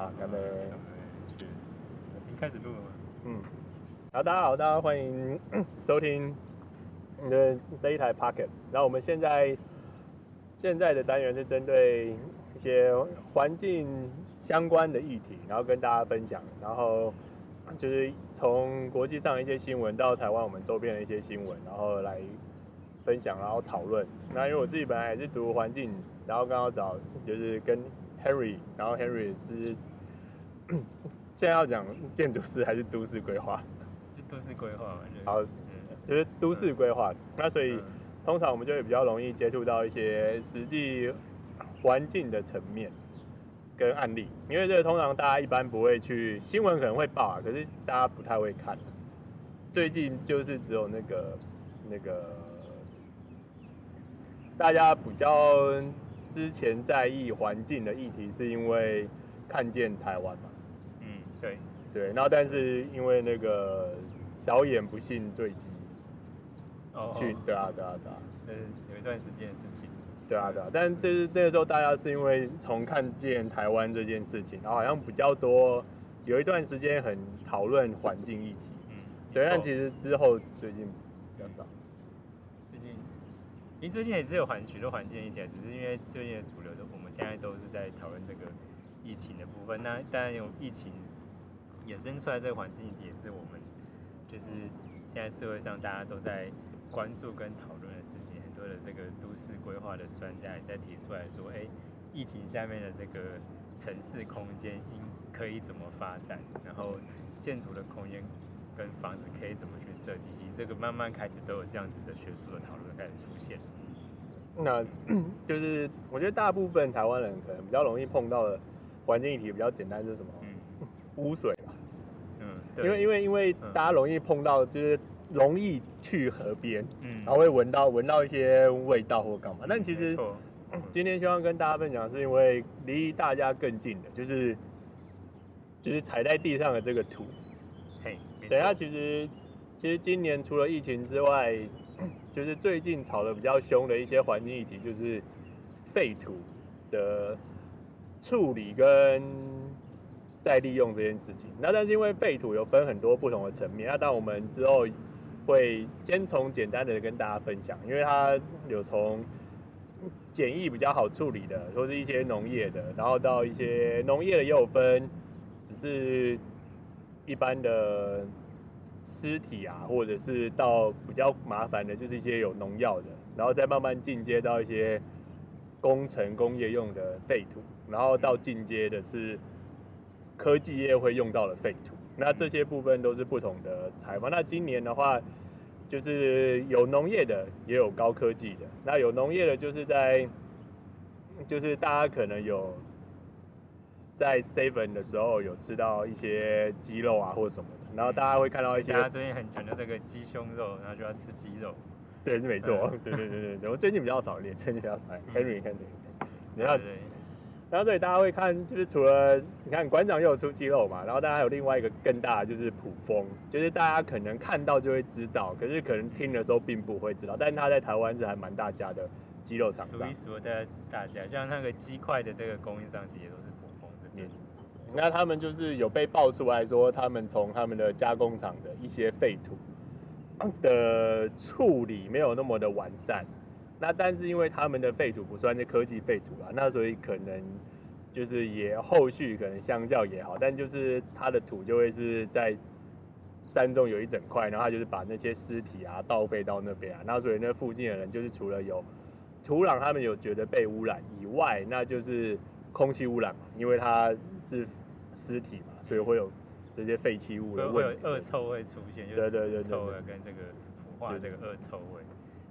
好，干杯。已经开始录了吗？嗯。好，大家好，大家欢迎收听你的这一台。然后我们现在现在的单元是针对一些环境相关的议题，然后跟大家分享。然后就是从国际上一些新闻到台湾我们周边的一些新闻，然后来分享，然后讨论。那因为我自己本来也是读环境，然后刚好找就是跟 Henry，然后 Henry 是 现在要讲建筑师还是都市规划？都市规划嘛，好，就是都市规划，那所以通常我们就会比较容易接触到一些实际环境的层面跟案例，因为这个通常大家一般不会去新闻可能会报啊，可是大家不太会看。最近就是只有那个那个大家比较之前在意环境的议题，是因为看见台湾嘛，嗯，对对，然后但是因为那个。导演不幸坠机，哦，去对啊对啊对啊，嗯，有一段时间的事情，对啊对啊，但就是那个时候大家是因为从看见台湾这件事情，然后好像比较多，有一段时间很讨论环境议题，嗯，对，但其实之后最近比较少，最近，因为最近也是有环许多环境议题，只是因为最近的主流的我们现在都是在讨论这个疫情的部分，那当然有疫情衍生出来这个环境议题也是我们。就是现在社会上大家都在关注跟讨论的事情，很多的这个都市规划的专家也在提出来说，哎，疫情下面的这个城市空间应可以怎么发展，然后建筑的空间跟房子可以怎么去设计，其实这个慢慢开始都有这样子的学术的讨论开始出现。那 就是我觉得大部分台湾人可能比较容易碰到的环境议题比较简单，就是什么？嗯，污水。因为因为因为大家容易碰到，就是容易去河边，嗯，然后会闻到闻到一些味道或干嘛。但其实今天希望跟大家分享，是因为离大家更近的，就是就是踩在地上的这个土。嘿，等一下，其实其实今年除了疫情之外，就是最近吵的比较凶的一些环境议题，就是废土的处理跟。再利用这件事情，那但是因为废土有分很多不同的层面，那当我们之后会先从简单的跟大家分享，因为它有从简易比较好处理的，或是一些农业的，然后到一些农业的也有分，只是一般的尸体啊，或者是到比较麻烦的，就是一些有农药的，然后再慢慢进阶到一些工程工业用的废土，然后到进阶的是。科技业会用到的废土，那这些部分都是不同的采访。那今年的话，就是有农业的，也有高科技的。那有农业的，就是在，就是大家可能有在 seven 的时候有吃到一些鸡肉啊，或者什么的。然后大家会看到一些，他最近很强调这个鸡胸肉，然后就要吃鸡肉。对，是没错。对对对对对，我最近比较少练，最近比较少。Henry，看这个，你要。然后所以大家会看，就是除了你看馆长又有出肌肉嘛，然后大家有另外一个更大的就是普风，就是大家可能看到就会知道，可是可能听的时候并不会知道，但是他在台湾是还蛮大家的肌肉厂商，数一数二的大家，像那个鸡块的这个供应商其实也都是普风这边。那他们就是有被爆出来说，他们从他们的加工厂的一些废土的处理没有那么的完善。那但是因为他们的废土不算是科技废土啊，那所以可能就是也后续可能相较也好，但就是它的土就会是在山中有一整块，然后他就是把那些尸体啊倒废到那边啊，那所以那附近的人就是除了有土壤他们有觉得被污染以外，那就是空气污染嘛，因为它是尸体嘛，所以会有这些废弃物的问题，会有恶臭味出现，就是尸臭味跟这个腐化的这个恶臭味。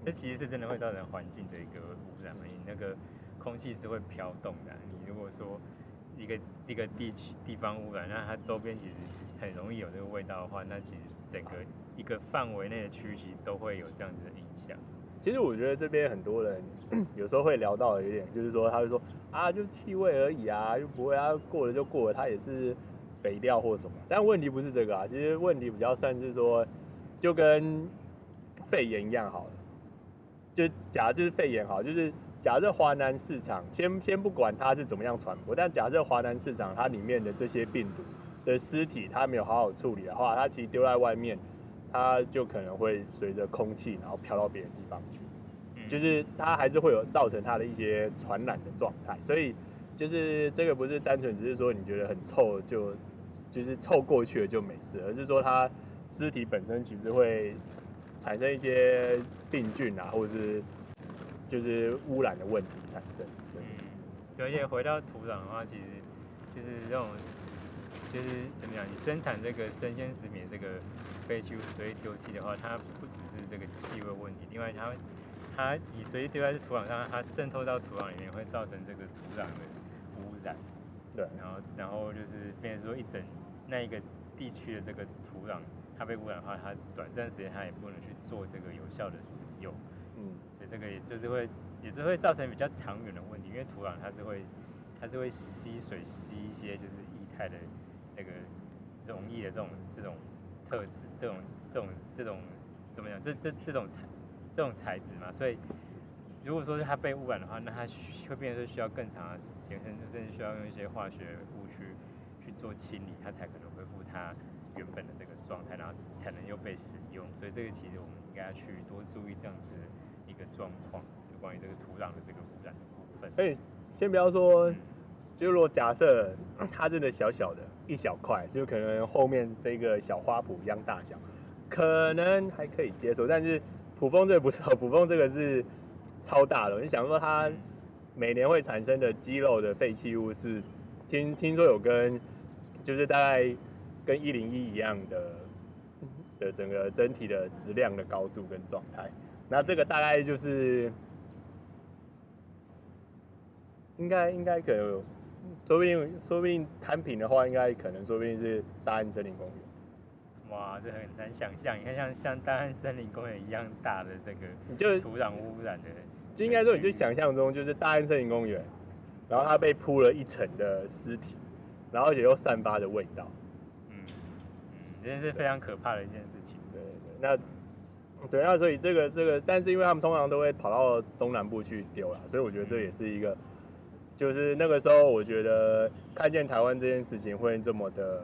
这其实是真的会造成环境的一个污染嘛？你那个空气是会飘动的。你如果说一个一个地区地方污染，那它周边其实很容易有这个味道的话，那其实整个一个范围内的区域其实都会有这样子的影响。其实我觉得这边很多人 有时候会聊到的一点，就是说他会说啊，就气味而已啊，又不会啊，过了就过了，它也是肥料或什么。但问题不是这个啊，其实问题比较算是说，就跟肺炎一样好了。就假如就是肺炎好，就是假设华南市场，先先不管它是怎么样传播，但假设华南市场它里面的这些病毒的尸体，它没有好好处理的话，它其实丢在外面，它就可能会随着空气，然后飘到别的地方去，就是它还是会有造成它的一些传染的状态。所以就是这个不是单纯只是说你觉得很臭就就是臭过去了就没事，而是说它尸体本身其实会产生一些病菌啊，或者是。就是污染的问题产生。嗯，而且回到土壤的话，其实就是这种，就是怎么讲？你生产这个生鲜食品这个废弃物随意丢弃的话，它不只是这个气味问题，另外它它你随意丢在这土壤上，它渗透到土壤里面会造成这个土壤的污染。对，然后然后就是变成说一整那一个地区的这个土壤它被污染的话，它短暂时间它也不能去做这个有效的使用。嗯，所以这个也就是会，也是会造成比较长远的问题，因为土壤它是会，它是会吸水吸一些就是液态的那个溶液的这种这种特质，这种这种这种怎么讲？这这这种材这种材质嘛，所以如果说是它被污染的话，那它会变成说需要更长的时间，甚至甚至需要用一些化学物去去做清理，它才可能恢复它原本的这个状态，然后才能又被使用。所以这个其实我们应该要去多注意这样子的。的状况，就关于这个土壤的这个污染的部分。哎，先不要说，就如果假设 它真的小小的一小块，就可能后面这个小花圃一样大小，可能还可以接受。但是卜蜂这个不是，卜蜂这个是超大的。你想说它每年会产生的肌肉的废弃物是，听听说有跟，就是大概跟一零一一样的的整个整体的质量的高度跟状态。那这个大概就是，应该应该可能，说不定说不定摊平的话，应该可能说不定是大安森林公园。哇，这很难想象，你看像像大安森林公园一样大的这个，你就土壤污染的，就应该说你就想象中就是大安森林公园，然后它被铺了一层的尸体，然后而且又散发着味道。真是非常可怕的一件事情。对对，那。对，那所以这个这个，但是因为他们通常都会跑到东南部去丢了，所以我觉得这也是一个，就是那个时候我觉得看见台湾这件事情会这么的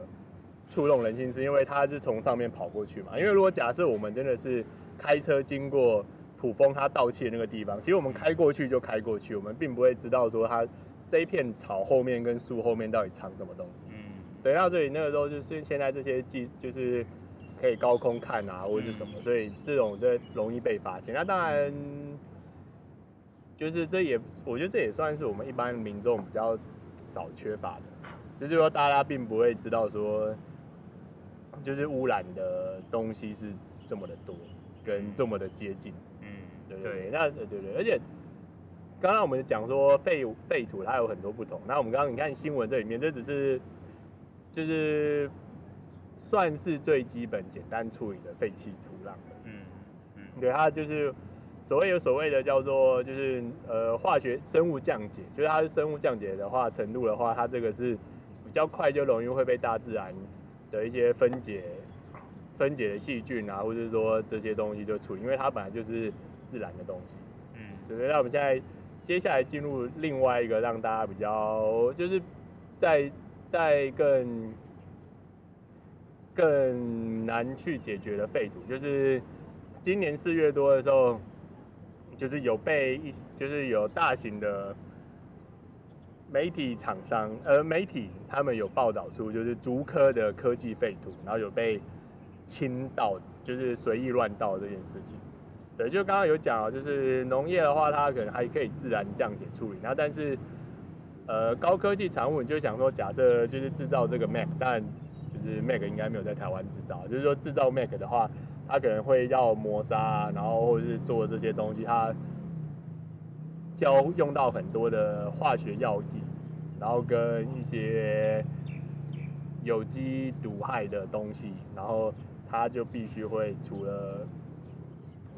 触动人心，是因为他是从上面跑过去嘛。因为如果假设我们真的是开车经过普丰他盗窃那个地方，其实我们开过去就开过去，我们并不会知道说他这一片草后面跟树后面到底藏什么东西。嗯，对，那所以那个时候就是现在这些技就是。可以高空看啊，或者是什么，嗯、所以这种就容易被发现。那当然，就是这也，我觉得这也算是我们一般民众比较少缺乏的，就是说大家并不会知道说，就是污染的东西是这么的多，跟这么的接近。嗯，对对对，那对对对，而且刚刚我们讲说废废土它有很多不同，那我们刚刚你看新闻这里面，这只是就是。算是最基本、简单处理的废弃土壤的。嗯嗯，对，它就是所谓有所谓的叫做就是呃化学生物降解，就是它是生物降解的话程度的话，它这个是比较快就容易会被大自然的一些分解分解的细菌啊，或者是说这些东西就处理，因为它本来就是自然的东西。嗯，对，那我们现在接下来进入另外一个让大家比较就是在在更。更难去解决的废土，就是今年四月多的时候，就是有被一就是有大型的媒体厂商，呃，媒体他们有报道出，就是竹科的科技废土，然后有被倾倒，就是随意乱倒这件事情。对，就刚刚有讲啊，就是农业的话，它可能还可以自然降解处理，那但是呃高科技产物，你就想说，假设就是制造这个 Mac，但就是 Mac 应该没有在台湾制造，就是说制造 Mac 的话，它可能会要磨砂，然后或者是做这些东西，它要用到很多的化学药剂，然后跟一些有机毒害的东西，然后它就必须会除了，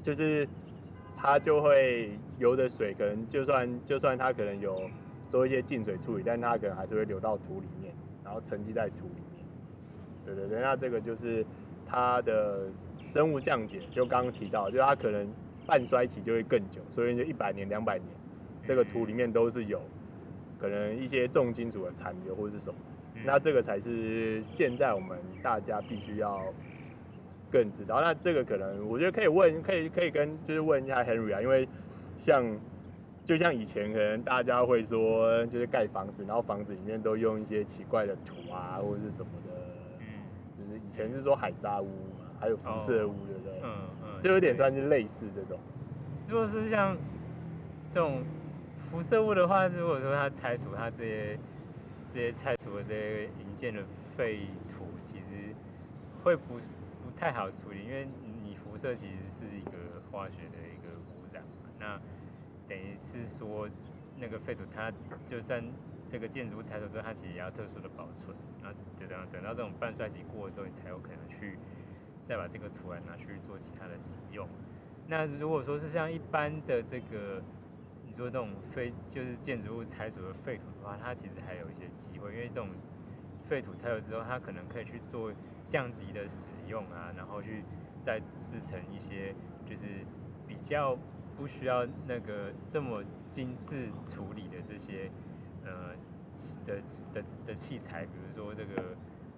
就是它就会游的水，可能就算就算它可能有做一些净水处理，但它可能还是会流到土里面，然后沉积在土里面。对对对，那这个就是它的生物降解，就刚刚提到，就它可能半衰期就会更久，所以就一百年、两百年这个土里面都是有可能一些重金属的残留或者是什么，那这个才是现在我们大家必须要更知道。那这个可能我觉得可以问，可以可以跟就是问一下 Henry 啊，因为像就像以前可能大家会说就是盖房子，然后房子里面都用一些奇怪的土啊或者是什么的，就是以前是说海沙屋嘛，还有辐射屋，对不对？嗯嗯，就有点算是类似这种。如果是像这种辐射物的话，如果说它拆除它这些这些拆除的这些营建的废土，其实会不不太好处理，因为你辐射其实是一个化学的一个污染嘛，那等于是说那个废土它就算这个建筑物拆除之后，它其实也要特殊的保存，那就这样等到这种半衰期过了之后，你才有可能去再把这个土来拿去做其他的使用。那如果说是像一般的这个，你说这种废就是建筑物拆除的废土的话，它其实还有一些机会，因为这种废土拆除之后，它可能可以去做降级的使用啊，然后去再制成一些就是比较不需要那个这么精致处理的这些呃的的的器材，比如说这个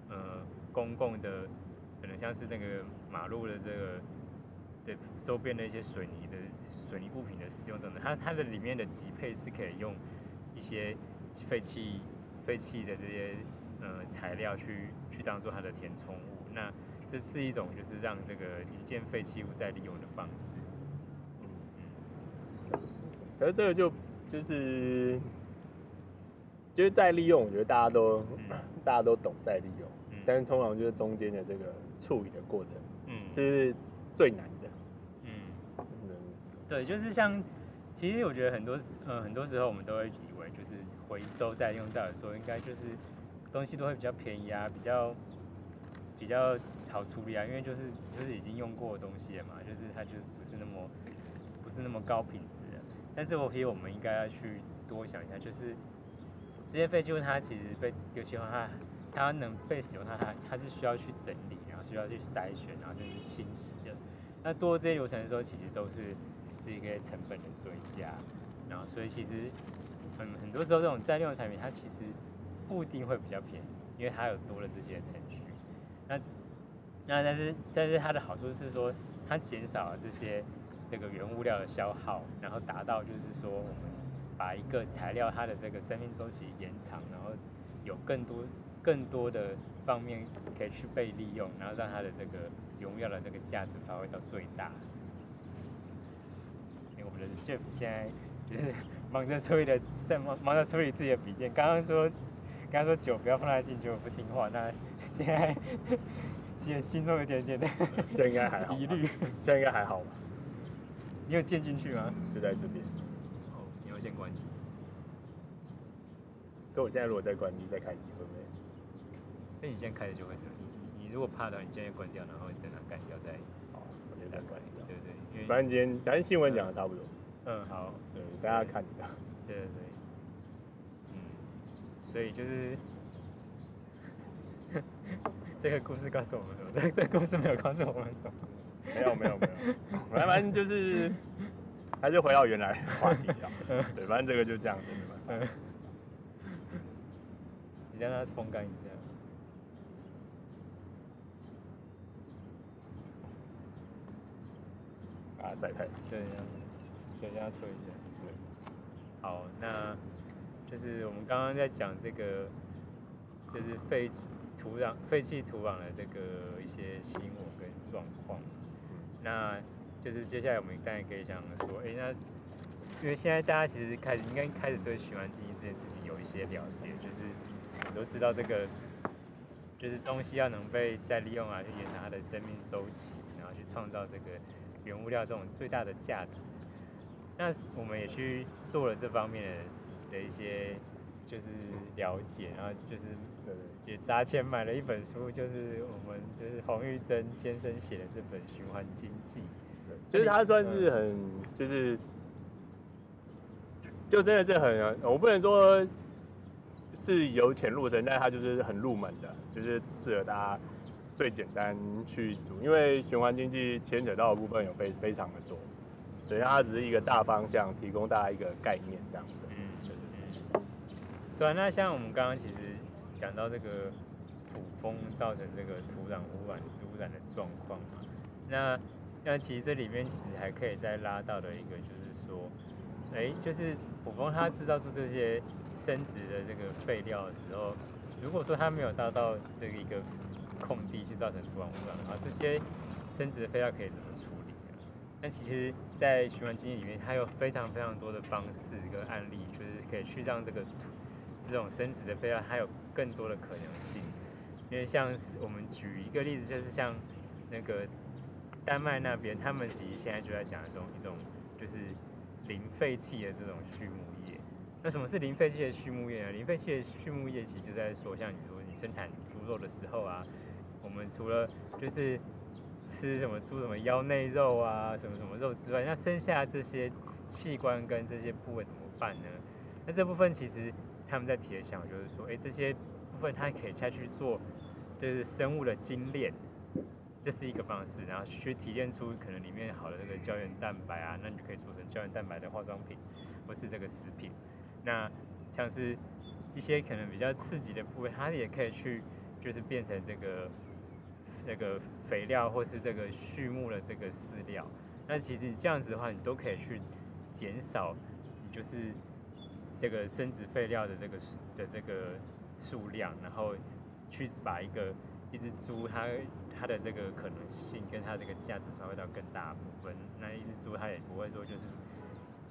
呃公共的，可能像是那个马路的这个。对周边的一些水泥的水泥物品的使用等等，它它的里面的级配是可以用一些废弃废弃的这些呃材料去去当做它的填充物，那这是一种就是让这个营建废弃物再利用的方式。可是这个就就是就是再利用，我觉得大家都、嗯、大家都懂再利用，嗯、但是通常就是中间的这个处理的过程，嗯，是最难的，嗯。对，就是像，其实我觉得很多，呃，很多时候我们都会以为，就是回收再用，再来说，应该就是东西都会比较便宜啊，比较比较好处理啊，因为就是就是已经用过的东西了嘛，就是它就不是那么不是那么高品。但是我觉得我们应该要去多想一下，就是这些废弃物它其实被丢弃后，它它能被使用它，它它是需要去整理，然后需要去筛选，然后就是清洗的。那多这些流程的时候，其实都是。是一个成本的追加，然后所以其实很很多时候这种再利用产品，它其实不一定会比较便宜，因为它有多了这些程序。那那但是但是它的好处是说，它减少了这些这个原物料的消耗，然后达到就是说我们把一个材料它的这个生命周期延长，然后有更多更多的方面可以去被利用，然后让它的这个原物料的这个价值发挥到最大。我们的 chef 现在就是 忙着处理的，在忙忙着处理自己的笔电。刚刚说，刚刚说酒不要放在进去，我不听话。那现在 现在心中有点点的，这应该还好。疑虑，这应该还好吧？你有建进去吗？就在这边。哦，你要先关机。跟我现在如果再关机再开机会不会？那你现在开着就会这样。你你如果怕的话，你现在关掉，然后你等它干掉再。好，我现在关掉。反正今天，反正新闻讲的差不多。嗯，好，对，大家看一下。对对对。嗯，所以就是，这个故事告诉我们什么？这这个故事没有告诉我们什么。没有没有没有，反正就是，还是回到原来话题啊。对，反正这个就这样子的嘛。你让它风干一下。啊，晒太阳，对，等一下吹一下。对，好，那就是我们刚刚在讲这个，就是废土壤、废弃土壤的这个一些新闻跟状况。那就是接下来我们大概可以想说，哎、那因为现在大家其实开始应该开始对循环经济这件事情有一些了解，就是你都知道这个，就是东西要能被再利用啊，去延长它的生命周期，然后去创造这个。原物料这种最大的价值，那我们也去做了这方面的一些就是了解，然后就是也砸钱买了一本书，就是我们就是洪玉珍先生写的这本《循环经济》，就是他算是很就是就真的是很，我不能说是由浅入深，但他就是很入门的，就是适合大家。最简单去读，因为循环经济牵扯到的部分有非非常的多，所以它只是一个大方向，提供大家一个概念这样子。对。那像我们刚刚其实讲到这个土风造成这个土壤污染污染的状况嘛，那那其实这里面其实还可以再拉到的一个就是说，哎，就是土风它制造出这些生质的这个废料的时候，如果说它没有达到这个一个空地去造成土壤污染的话，这些生质的废料可以怎么处理？那其实，在循环经济里面，它有非常非常多的方式跟案例，就是可以去让这个土这种生质的废料还有更多的可能性。因为像我们举一个例子，就是像那个丹麦那边，他们其实现在就在讲一种一种就是零废弃的这种畜牧业。那什么是零废弃的畜牧业呢？零废弃的畜牧业其实就在说，像你说你生产猪肉的时候啊。我们除了就是吃什么猪什么腰内肉啊，什么什么肉之外，那剩下这些器官跟这些部位怎么办呢？那这部分其实他们在提的想就是说，哎，这些部分它可以下去做，就是生物的精炼，这是一个方式，然后去提炼出可能里面好的这个胶原蛋白啊，那你就可以做成胶原蛋白的化妆品或是这个食品。那像是一些可能比较刺激的部位，它也可以去就是变成这个。这个肥料或是这个畜牧的这个饲料，那其实你这样子的话，你都可以去减少，就是这个生质废料的这个的这个数量，然后去把一个一只猪它它的这个可能性跟它这个价值发挥到更大的部分。那一只猪它也不会说就是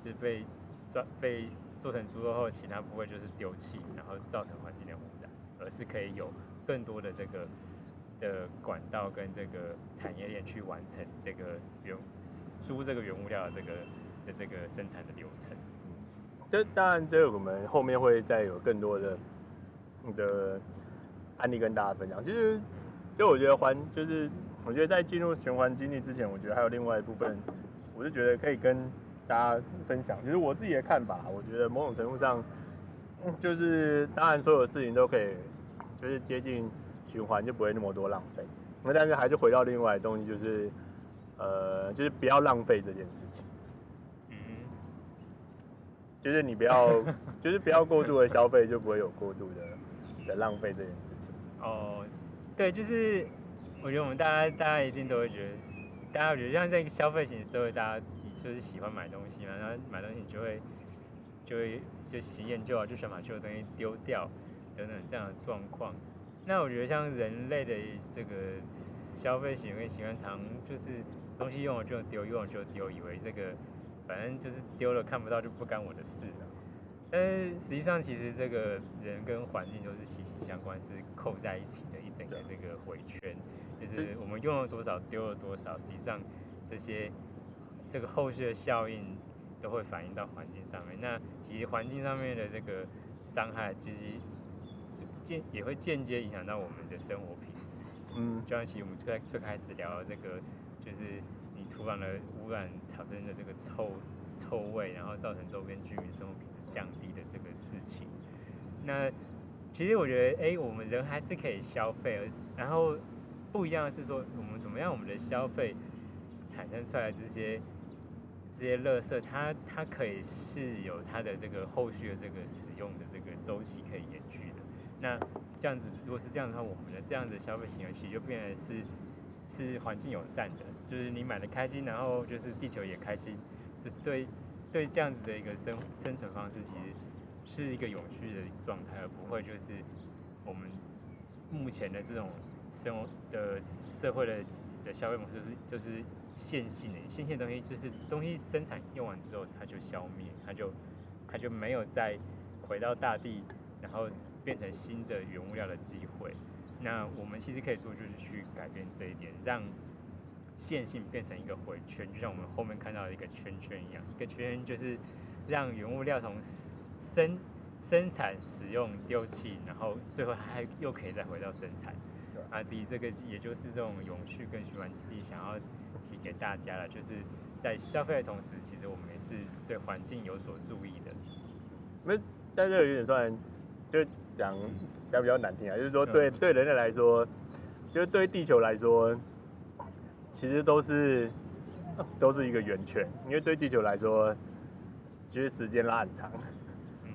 就是被做被做成猪肉后，其他部位就是丢弃，然后造成环境的污染，而是可以有更多的这个。的管道跟这个产业链去完成这个原猪这个原物料的这个的这个生产的流程。这当然，这我们后面会再有更多的的案例跟大家分享。其实，就我觉得环就是我觉得在进入循环经济之前，我觉得还有另外一部分，我是觉得可以跟大家分享。就是我自己的看法，我觉得某种程度上，就是当然所有事情都可以就是接近。循环就不会那么多浪费，那但是还是回到另外的东西，就是，呃，就是不要浪费这件事情。就是你不要，就是不要过度的消费，就不会有过度的的浪费这件事情。哦，对，就是我觉得我们大家大家一定都会觉得，大家觉得像这个消费型社会，大家就是喜欢买东西嘛，然后买东西你就会就会就喜新厌旧啊，就想把旧的东西丢掉等等这样的状况。那我觉得像人类的这个消费行为习惯，常就是东西用了就丢，用了就丢，以为这个反正就是丢了看不到就不干我的事了。但是实际上，其实这个人跟环境都是息息相关，是扣在一起的一整个这个回圈。就是我们用了多少，丢了多少，实际上这些这个后续的效应都会反映到环境上面。那其实环境上面的这个伤害，其实间。也会间接影响到我们的生活品质。嗯，就像其实我们最最开始聊的这个，就是你土壤的污染产生的这个臭臭味，然后造成周边居民生活品质降低的这个事情。那其实我觉得，哎，我们人还是可以消费，而然后不一样的是说，我们怎么样我们的消费产生出来这些这些垃圾，它它可以是有它的这个后续的这个使用的这个周期可以延续的。那这样子，如果是这样的话，我们的这样的消费行为其实就变成是是环境友善的，就是你买的开心，然后就是地球也开心，就是对对这样子的一个生生存方式，其实是一个永续的状态，而不会就是我们目前的这种生活的社会的的消费模式是就是线性的，线性的东西就是东西生产用完之后它就消灭，它就它就没有再回到大地，然后。变成新的原物料的机会，那我们其实可以做就是去改变这一点，让线性变成一个回圈，就像我们后面看到的一个圈圈一样，一个圈就是让原物料从生生产、使用、丢弃，然后最后还又可以再回到生产。啊，至于这个也就是这种永续跟循环自己想要提给大家了，就是在消费的同时，其实我们也是对环境有所注意的。没，但这个有点算就。讲讲比较难听啊，就是说对对人类来说，就是对地球来说，其实都是 都是一个圆圈，因为对地球来说，其实时间拉很长。嗯，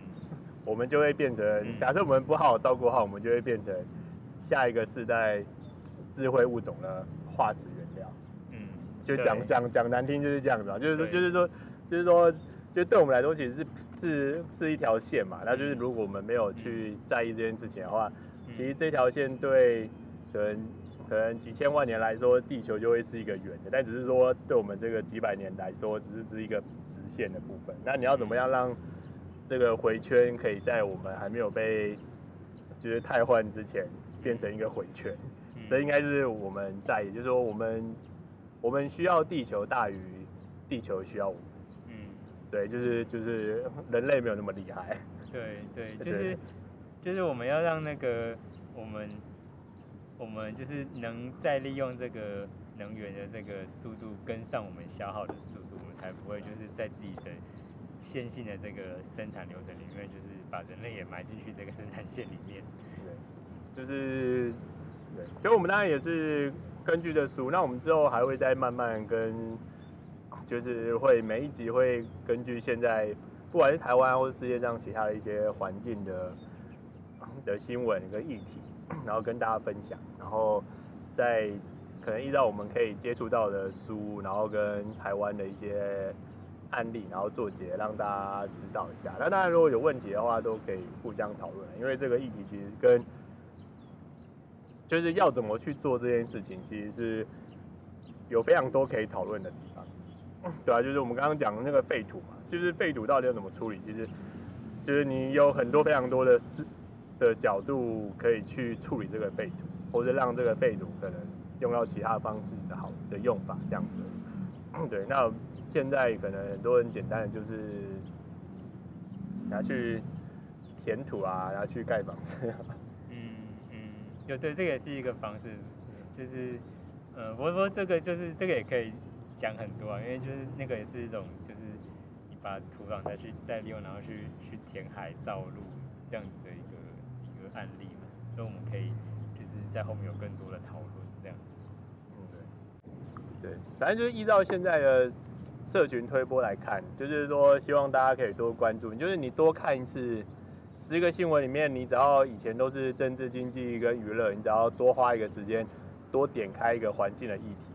我们就会变成，假设我们不好好照顾好，我们就会变成下一个世代智慧物种的化石原料。嗯，就讲讲讲难听就是这样子啊，就是说就是说就是说，就对我们来说，其实是是是一条线嘛。那就是如果我们没有去在意这件事情的话，其实这条线对可能。可能几千万年来说，地球就会是一个圆的，但只是说对我们这个几百年来说，只是是一个直线的部分。那你要怎么样让这个回圈可以在我们还没有被就是太换之前变成一个回圈？这应该是我们在意，就是说我们我们需要地球大于地球需要我们。嗯，对，就是就是人类没有那么厉害。对对，就是就是我们要让那个我们。我们就是能再利用这个能源的这个速度跟上我们消耗的速度，我们才不会就是在自己的线性的这个生产流程里面，就是把人类也埋进去这个生产线里面。对，就是对，所以我们当然也是根据这书，那我们之后还会再慢慢跟，就是会每一集会根据现在不管是台湾或是世界上其他的一些环境的的新闻跟议题。然后跟大家分享，然后在可能依照我们可以接触到的书，然后跟台湾的一些案例，然后做结，让大家知道一下。那当然，如果有问题的话，都可以互相讨论。因为这个议题其实跟就是要怎么去做这件事情，其实是有非常多可以讨论的地方。对啊，就是我们刚刚讲的那个废土嘛，就是废土到底要怎么处理？其实就是你有很多非常多的事。的角度可以去处理这个废土，或者让这个废土可能用到其他方式的好的用法，这样子。对，那现在可能很多人简单的就是拿去填土啊，拿去盖房子。嗯嗯，有对，这个也是一个方式，就是呃，不过这个就是这个也可以讲很多啊，因为就是那个也是一种，就是你把土壤再去再利用，然后去去填海造陆这样子的。案例嘛，所以我们可以就是在后面有更多的讨论这样。嗯，对，对，反正就是依照现在的社群推播来看，就是说希望大家可以多关注，就是你多看一次十个新闻里面，你只要以前都是政治经济跟娱乐，你只要多花一个时间，多点开一个环境的议题，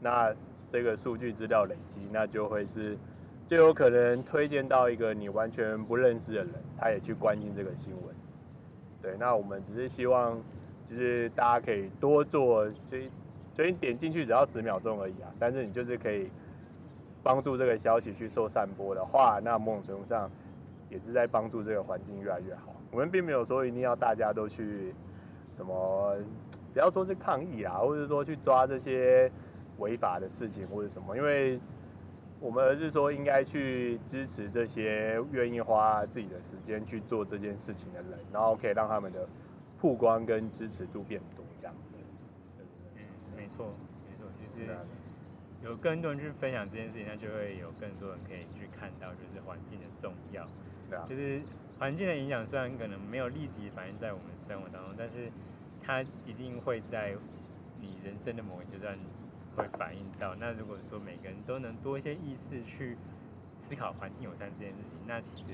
那这个数据资料累积，那就会是就有可能推荐到一个你完全不认识的人，他也去关心这个新闻。对，那我们只是希望，就是大家可以多做，就就你点进去只要十秒钟而已啊，但是你就是可以帮助这个消息去受散播的话，那某种程度上也是在帮助这个环境越来越好。我们并没有说一定要大家都去什么，不要说是抗议啊，或者说去抓这些违法的事情或者什么，因为。我们而是说，应该去支持这些愿意花自己的时间去做这件事情的人，然后可以让他们的曝光跟支持度变多，这样子。嗯，没错，没错，就是有更多人去分享这件事情，那就会有更多人可以去看到，就是环境的重要。对啊。就是环境的影响虽然可能没有立即反映在我们生活当中，但是它一定会在你人生的某一阶段。会反映到，那如果说每个人都能多一些意识去思考环境友善这件事情，那其实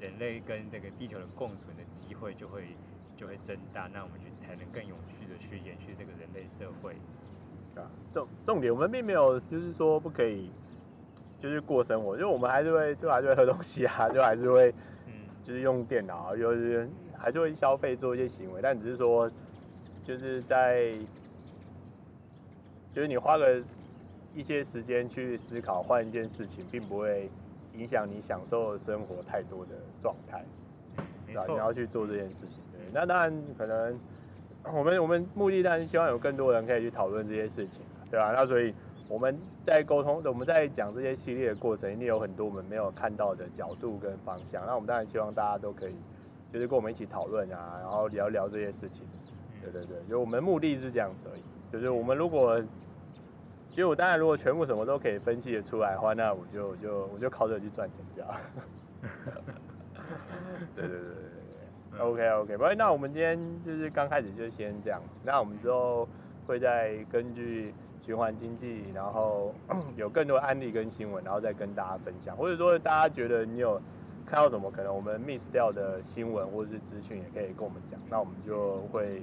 人类跟这个地球的共存的机会就会就会增大，那我们就才能更有序的去延续这个人类社会。啊，重重点我们并没有就是说不可以，就是过生活，因为我们还是会就还是会喝东西啊，就还是会嗯，就是用电脑，就是还是会消费做一些行为，但只是说就是在。就是你花个一些时间去思考换一件事情，并不会影响你享受生活太多的状态，对吧？你要去做这件事情，对。那当然可能我们我们目的当然希望有更多人可以去讨论这些事情，对吧？那所以我们在沟通，我们在讲这些系列的过程，一定有很多我们没有看到的角度跟方向。那我们当然希望大家都可以，就是跟我们一起讨论啊，然后聊聊这些事情。对对对，就我们目的是这样子而已，就是我们如果。其实我当然，如果全部什么都可以分析得出来的话，那我就我就我就靠着去赚钱去啊。对对对对对，OK OK，不，那我们今天就是刚开始就先这样子，那我们之后会再根据循环经济，然后 有更多案例跟新闻，然后再跟大家分享，或者说大家觉得你有看到什么可能我们 miss 掉的新闻或者是资讯，也可以跟我们讲，那我们就会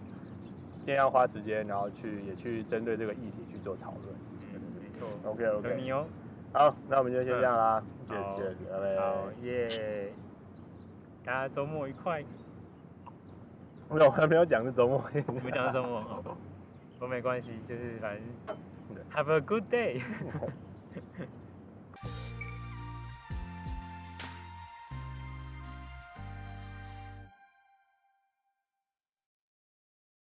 尽量花时间，然后去也去针对这个议题去做讨论。嗯，没错。OK OK。等你哦。好，那我们就先这样啦。谢谢。好耶。大家周末愉快。没有，我还没有讲是周末。没讲是周末。我 没关系，就是反正。Have a good day。